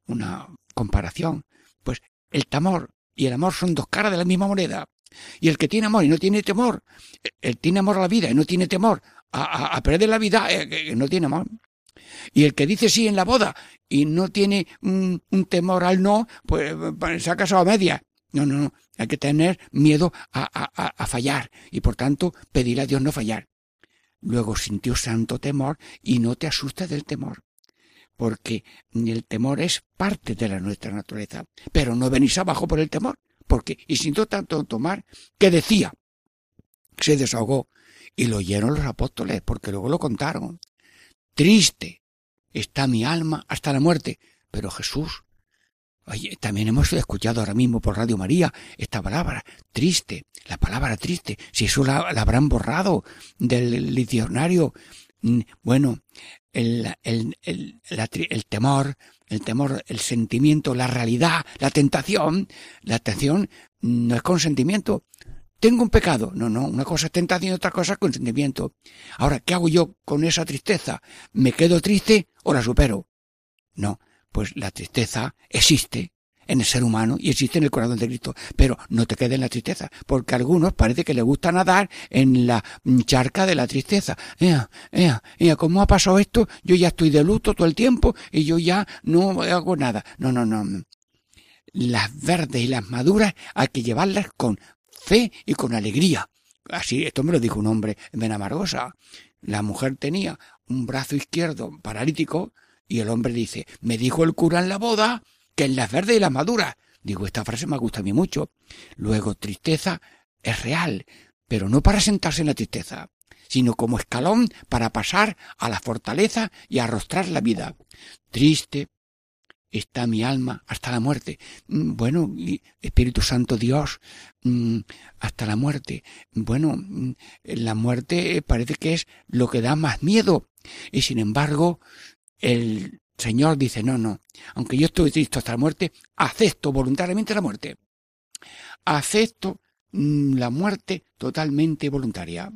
una comparación. Pues el temor y el amor son dos caras de la misma moneda. Y el que tiene amor y no tiene temor, él tiene amor a la vida y no tiene temor a, perder la vida, eh, no tiene amor. Y el que dice sí en la boda y no tiene un, temor al no, pues, pues se ha casado a media. No, no, no. Hay que tener miedo a, a, fallar y por tanto pedir a Dios no fallar. Luego sintió santo temor y no te asustes del temor. Porque el temor es parte de la nuestra naturaleza. Pero no venís abajo por el temor. Porque, y sintió tanto tomar que decía, se desahogó y lo oyeron los apóstoles, porque luego lo contaron. Triste está mi alma hasta la muerte. Pero Jesús, oye, también hemos escuchado ahora mismo por Radio María esta palabra, triste, la palabra triste, si eso la, habrán borrado del diccionario. Bueno, el, el, el, el temor, el temor, el sentimiento, la realidad, la tentación, la tentación no es consentimiento, tengo un pecado. No, no, una cosa es tentación y otra cosa es consentimiento. Ahora, ¿qué hago yo con esa tristeza? ¿Me quedo triste o la supero? No, pues la tristeza existe en el ser humano y existe en el corazón de Cristo. Pero no te quedes en la tristeza, porque a algunos parece que les gusta nadar en la charca de la tristeza. Ea, ea, ea, ¿cómo ha pasado esto? Yo ya estoy de luto todo el tiempo y yo ya no hago nada. No, no, no. las verdes y las maduras hay que llevarlas con fe y con alegría. Así, esto me lo dijo un hombre en Benamargosa. La mujer tenía un brazo izquierdo paralítico y el hombre dice, me dijo el cura en la boda que en las verdes y las maduras. Digo, esta frase me gusta a mí mucho. Luego, tristeza es real, pero no para sentarse en la tristeza, sino como escalón para pasar a la fortaleza y arrostrar la vida. Triste está mi alma hasta la muerte. Mm, bueno, Espíritu Santo Dios, mm, hasta la muerte. Bueno, mm, la muerte parece que es lo que da más miedo. Y sin embargo, el Señor dice, no, no, aunque yo estoy triste hasta la muerte, acepto voluntariamente la muerte. Acepto la muerte totalmente voluntaria.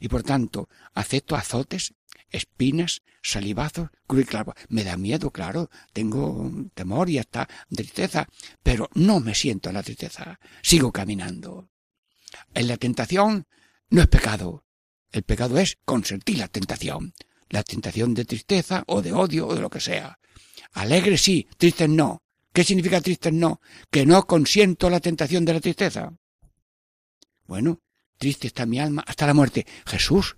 Y por tanto, acepto azotes, espinas, salivazos, cruz y Me da miedo, claro, tengo temor y hasta tristeza, pero no me siento en la tristeza, sigo caminando. En la tentación no es pecado, el pecado es consentir la tentación, la tentación de tristeza o de odio o de lo que sea. Alegre sí, triste no. ¿Qué significa triste no? Que no consiento la tentación de la tristeza. Bueno, triste está mi alma hasta la muerte. Jesús,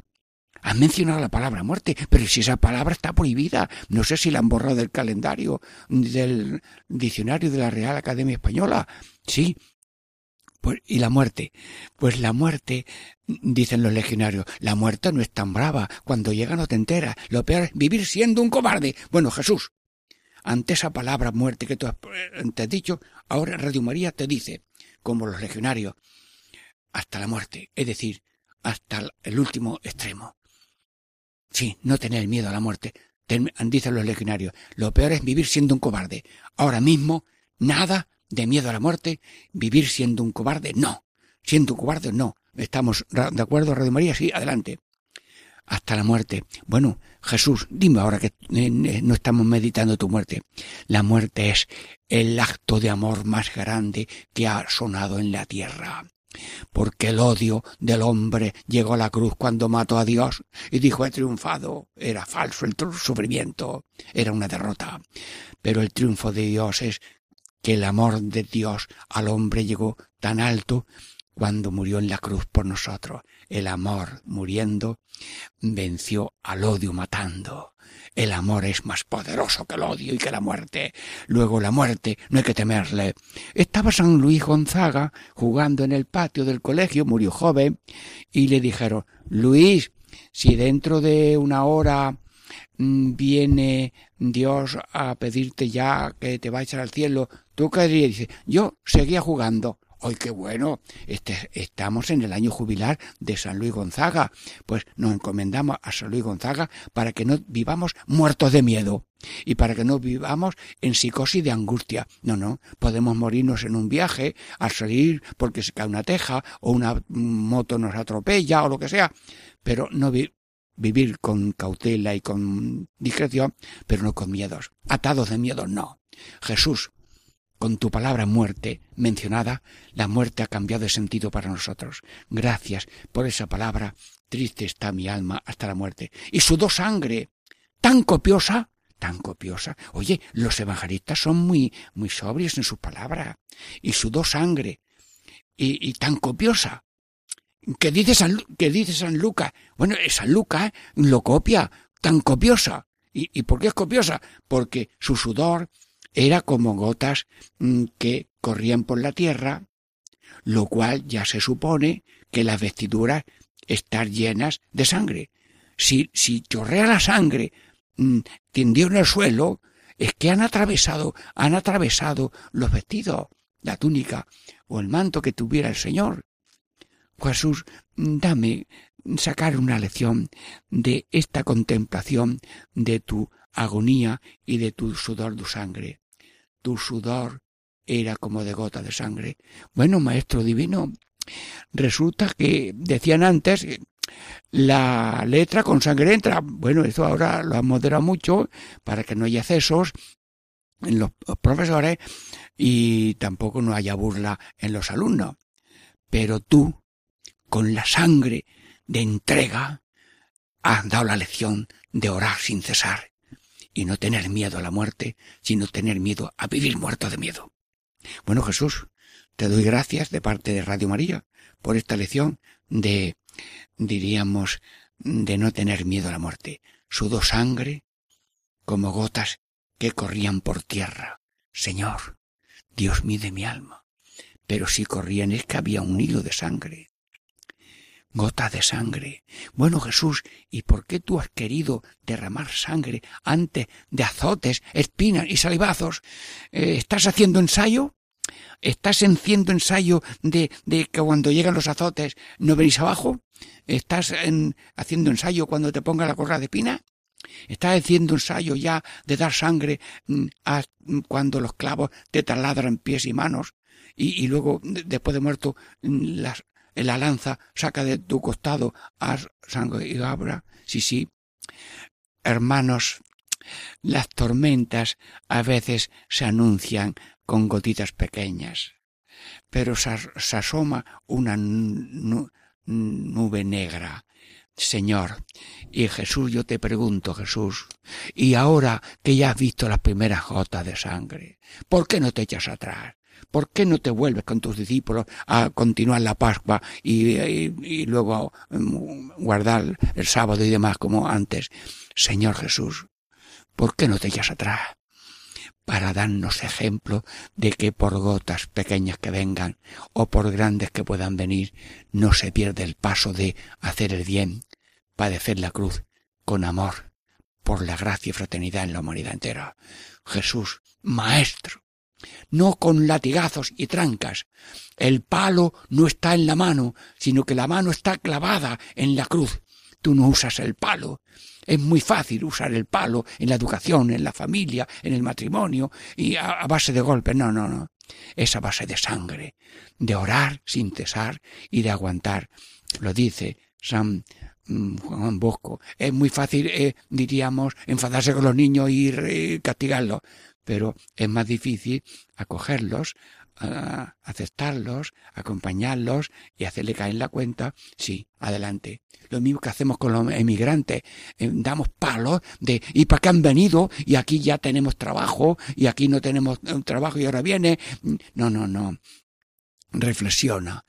has mencionado la palabra muerte, pero si esa palabra está prohibida, no sé si la han borrado del calendario del diccionario de la Real Academia Española. Sí. Pues, ¿Y la muerte? Pues la muerte, dicen los legionarios, la muerte no es tan brava. Cuando llega no te enteras. Lo peor es vivir siendo un cobarde. Bueno, Jesús, ante esa palabra muerte que tú has, eh, te has dicho, ahora Radio María te dice, como los legionarios, hasta la muerte, es decir, hasta el último extremo. Sí, no tener miedo a la muerte, dicen los legionarios. Lo peor es vivir siendo un cobarde. Ahora mismo, nada de miedo a la muerte, vivir siendo un cobarde, no. Siendo un cobarde, no. ¿Estamos de acuerdo, Radio María? Sí, adelante. Hasta la muerte. Bueno, Jesús, dime ahora que eh, eh, no estamos meditando tu muerte. La muerte es el acto de amor más grande que ha sonado en la tierra porque el odio del hombre llegó a la cruz cuando mató a Dios y dijo he triunfado. Era falso el sufrimiento, era una derrota. Pero el triunfo de Dios es que el amor de Dios al hombre llegó tan alto cuando murió en la cruz por nosotros. El amor muriendo venció al odio matando. El amor es más poderoso que el odio y que la muerte. Luego la muerte no hay que temerle. Estaba San Luis Gonzaga jugando en el patio del colegio, murió joven, y le dijeron, Luis, si dentro de una hora mm, viene Dios a pedirte ya que te vayas al cielo, ¿tú qué dirías? Dice, yo seguía jugando. ¡Ay, qué bueno! Este, estamos en el año jubilar de San Luis Gonzaga. Pues nos encomendamos a San Luis Gonzaga para que no vivamos muertos de miedo y para que no vivamos en psicosis de angustia. No, no, podemos morirnos en un viaje al salir porque se cae una teja o una moto nos atropella o lo que sea, pero no vivir con cautela y con discreción, pero no con miedos. Atados de miedo, no. Jesús con tu palabra muerte mencionada, la muerte ha cambiado de sentido para nosotros. Gracias por esa palabra. Triste está mi alma hasta la muerte. Y sudó sangre. Tan copiosa, tan copiosa. Oye, los evangelistas son muy, muy sobrios en sus palabras. Y sudó sangre. Y, tan copiosa. ¿Qué dice San, qué dice San Lucas? Bueno, San Lucas lo copia. Tan copiosa. ¿Y, ¿Y por qué es copiosa? Porque su sudor, era como gotas mm, que corrían por la tierra, lo cual ya se supone que las vestiduras están llenas de sangre. Si, si chorrea la sangre mm, tendió en el suelo, es que han atravesado, han atravesado los vestidos, la túnica o el manto que tuviera el Señor. Jesús, dame sacar una lección de esta contemplación de tu agonía y de tu sudor de sangre. Tu sudor era como de gota de sangre. Bueno, maestro divino, resulta que decían antes la letra con sangre entra. Bueno, esto ahora lo han moderado mucho para que no haya excesos en los profesores y tampoco no haya burla en los alumnos. Pero tú, con la sangre de entrega, has dado la lección de orar sin cesar y no tener miedo a la muerte, sino tener miedo a vivir muerto de miedo. Bueno, Jesús, te doy gracias de parte de Radio María por esta lección de, diríamos, de no tener miedo a la muerte. Sudó sangre como gotas que corrían por tierra. Señor, Dios mide mi alma. Pero si corrían es que había un hilo de sangre. Gota de sangre. Bueno, Jesús, ¿y por qué tú has querido derramar sangre antes de azotes, espinas y salivazos? Eh, ¿Estás haciendo ensayo? ¿Estás haciendo ensayo de, de que cuando llegan los azotes no venís abajo? ¿Estás haciendo ensayo cuando te ponga la corra de pina? ¿Estás haciendo ensayo ya de dar sangre mm, cuando los clavos te taladran pies y manos? Y, luego, después de muerto, mm, la lanza saca de tu costado a sangre y abra. Sí, sí. Hermanos, las tormentas a veces se anuncian con gotitas pequeñas, pero se, asoma una nube negra. Señor, y Jesús, yo te pregunto, Jesús, y ahora que ya has visto las primeras gotas de sangre, ¿por qué no te echas atrás? ¿Por qué no te vuelves con tus discípulos a continuar la Pascua y, luego mm, guardar el sábado y demás como antes? Señor Jesús, ¿por qué no te echas atrás? para darnos ejemplo de que por gotas pequeñas que vengan o por grandes que puedan venir, no se pierde el paso de hacer el bien, padecer la cruz con amor, por la gracia y fraternidad en la humanidad entera. Jesús, Maestro, no con latigazos y trancas. El palo no está en la mano, sino que la mano está clavada en la cruz. Tú no usas el palo. Es muy fácil usar el palo en la educación, en la familia, en el matrimonio y a, base de golpes. No, no, no. Es a base de sangre, de orar sin cesar y de aguantar. Lo dice San mm, Juan Bosco. Es muy fácil, eh, diríamos, enfadarse con los niños y, y castigarlos, pero es más difícil acogerlos, aceptarlos, acompañarlos y hacerle caer la cuenta, sí, adelante. Lo mismo que hacemos con los emigrantes, eh, damos palos de ¿y para qué han venido? y aquí ya tenemos trabajo y aquí no tenemos eh, trabajo y ahora viene. No, no, no reflexiona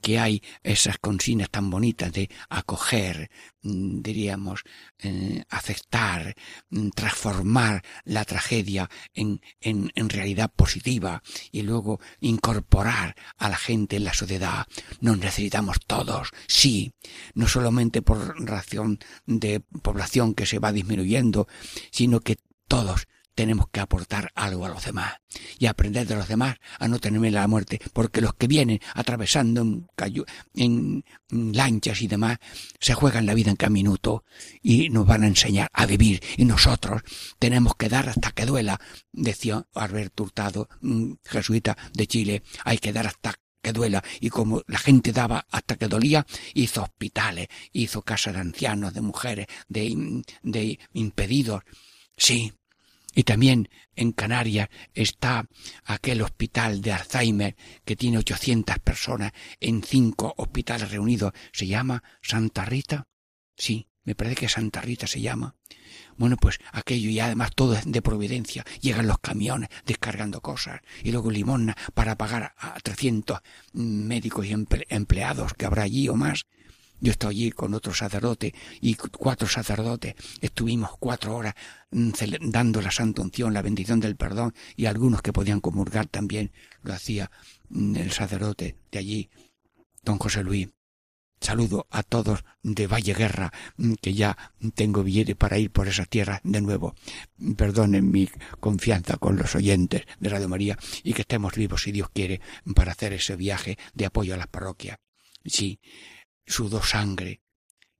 que hay esas consignas tan bonitas de acoger, mm, diríamos, eh, aceptar, mm, transformar la tragedia en, en, en, realidad positiva y luego incorporar a la gente en la sociedad. Nos necesitamos todos, sí, no solamente por razón de población que se va disminuyendo, sino que todos tenemos que aportar algo a los demás y aprender de los demás a no tener la muerte, porque los que vienen atravesando en, en, lanchas y demás se juegan la vida en cada minuto y nos van a enseñar a vivir y nosotros tenemos que dar hasta que duela, decía Alberto Hurtado, jesuita de Chile, hay que dar hasta que duela. Y como la gente daba hasta que dolía, hizo hospitales, hizo casas de ancianos, de mujeres, de, de impedidos. Sí, y también en Canarias está aquel hospital de Alzheimer que tiene 800 personas en cinco hospitales reunidos. ¿Se llama Santa Rita? Sí, me parece que Santa Rita se llama. Bueno, pues aquello y además todo es de providencia. Llegan los camiones descargando cosas y luego limosna para pagar a 300 médicos y empleados que habrá allí o más. Yo estoy allí con otro sacerdote y cuatro sacerdotes. Estuvimos cuatro horas mm, dando la santa unción, la bendición del perdón y algunos que podían comulgar también lo hacía mm, el sacerdote de allí, don José Luis. Saludo a todos de Valle Guerra, mm, que ya tengo billete para ir por esa tierra de nuevo. Perdonen mi confianza con los oyentes de Radio María y que estemos vivos, si Dios quiere, para hacer ese viaje de apoyo a las parroquias. Sí, sudó sangre,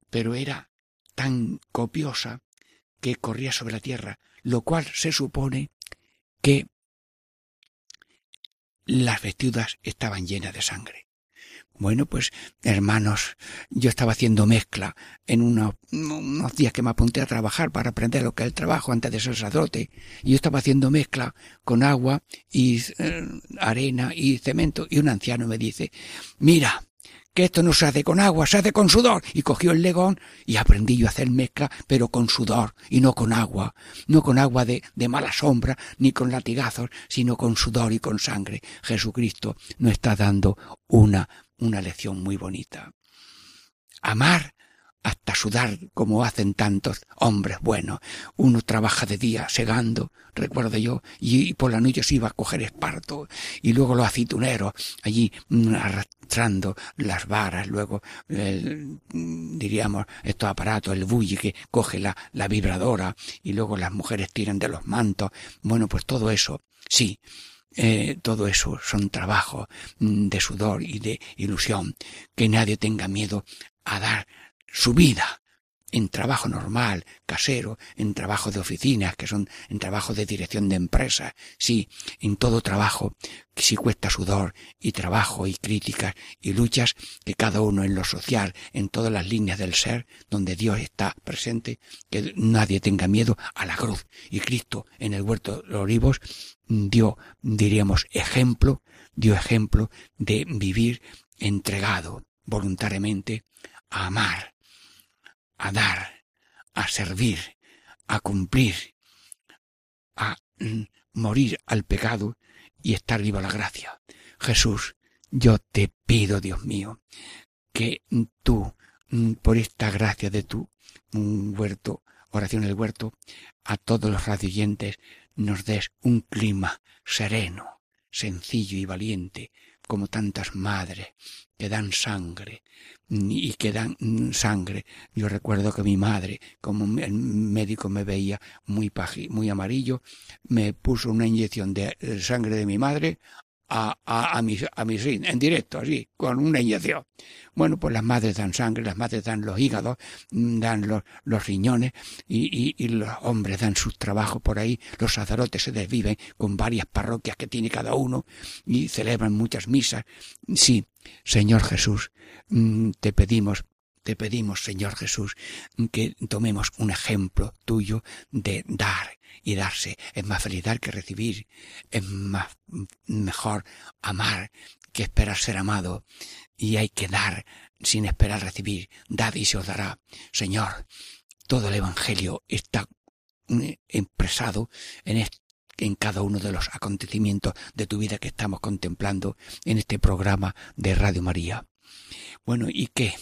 pero era tan copiosa que corría sobre la tierra, lo cual se supone que las vestiduras estaban llenas de sangre. Bueno, pues hermanos, yo estaba haciendo mezcla en unos, días que me apunté a trabajar para aprender lo que es el trabajo antes de ser sacerdote. Yo estaba haciendo mezcla con agua y eh, arena y cemento. Y un anciano me dice, mira, que esto no se hace con agua, se hace con sudor. Y cogió el legón y aprendí yo a hacer mezcla, pero con sudor y no con agua. No con agua de, de mala sombra, ni con latigazos, sino con sudor y con sangre. Jesucristo nos está dando una, una lección muy bonita. Amar hasta sudar como hacen tantos hombres buenos. Uno trabaja de día segando, recuerdo yo, y por la noche se iba a coger esparto, y luego los aceituneros allí mm, arrastrando las varas, luego mm, diríamos estos aparatos, el bulli que coge la, la vibradora, y luego las mujeres tiran de los mantos. Bueno, pues todo eso, sí, eh, todo eso son trabajos mm, de sudor y de ilusión. Que nadie tenga miedo a dar su vida en trabajo normal, casero, en trabajo de oficinas, que son en trabajo de dirección de empresas, sí, en todo trabajo, que sí cuesta sudor y trabajo y críticas y luchas, que cada uno en lo social, en todas las líneas del ser, donde Dios está presente, que nadie tenga miedo a la cruz. Y Cristo en el huerto de los olivos dio, diríamos, ejemplo, dio ejemplo de vivir entregado voluntariamente a amar, a dar, a servir, a cumplir, a mm, morir al pecado y estar vivo a la gracia. Jesús, yo te pido, Dios mío, que tú, mm, por esta gracia de tu mm, huerto, oración en el huerto, a todos los radioyentes nos des un clima sereno, sencillo y valiente, como tantas madres que dan sangre y que dan sangre. Yo recuerdo que mi madre, como el médico me veía muy muy amarillo, me puso una inyección de sangre de mi madre a, a, a, mi, a mi en directo, así, con una inyección. Bueno, pues las madres dan sangre, las madres dan los hígados, mm, dan los, los riñones y, y, y, los hombres dan sus trabajos por ahí. Los sacerdotes se desviven con varias parroquias que tiene cada uno y celebran muchas misas. Sí, Señor Jesús, mm, te pedimos te pedimos, Señor Jesús, que tomemos un ejemplo tuyo de dar y darse. Es más feliz dar que recibir. Es más mejor amar que esperar ser amado. Y hay que dar sin esperar recibir. Dad y se os dará. Señor, todo el Evangelio está expresado en en cada uno de los acontecimientos de tu vida que estamos contemplando en este programa de Radio María. Bueno, ¿y qué?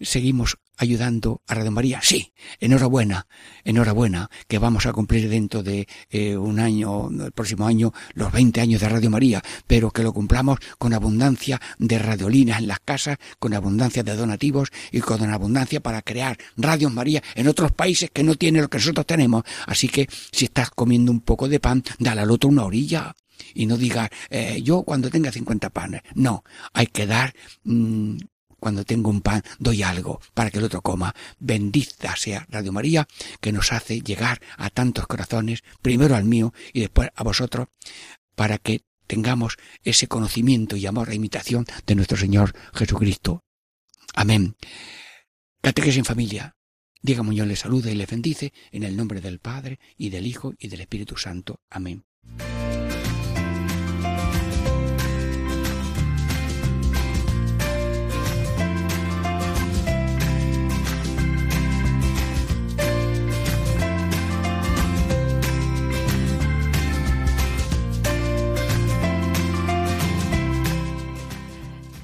¿Seguimos ayudando a Radio María? Sí, enhorabuena, enhorabuena, que vamos a cumplir dentro de eh, un año, el próximo año, los 20 años de Radio María, pero que lo cumplamos con abundancia de radiolinas en las casas, con abundancia de donativos y con abundancia para crear Radio María en otros países que no tienen lo que nosotros tenemos. Así que si estás comiendo un poco de pan, dale al otro una orilla y no digas eh, yo cuando tenga 50 panes. No, hay que dar mm, cuando tengo un pan, doy algo para que el otro coma. Bendita sea Radio María, que nos hace llegar a tantos corazones, primero al mío y después a vosotros, para que tengamos ese conocimiento y amor e imitación de nuestro Señor Jesucristo. Amén. Catequesis en familia. Diego Muñoz le saluda y le bendice en el nombre del Padre y del Hijo y del Espíritu Santo. Amén.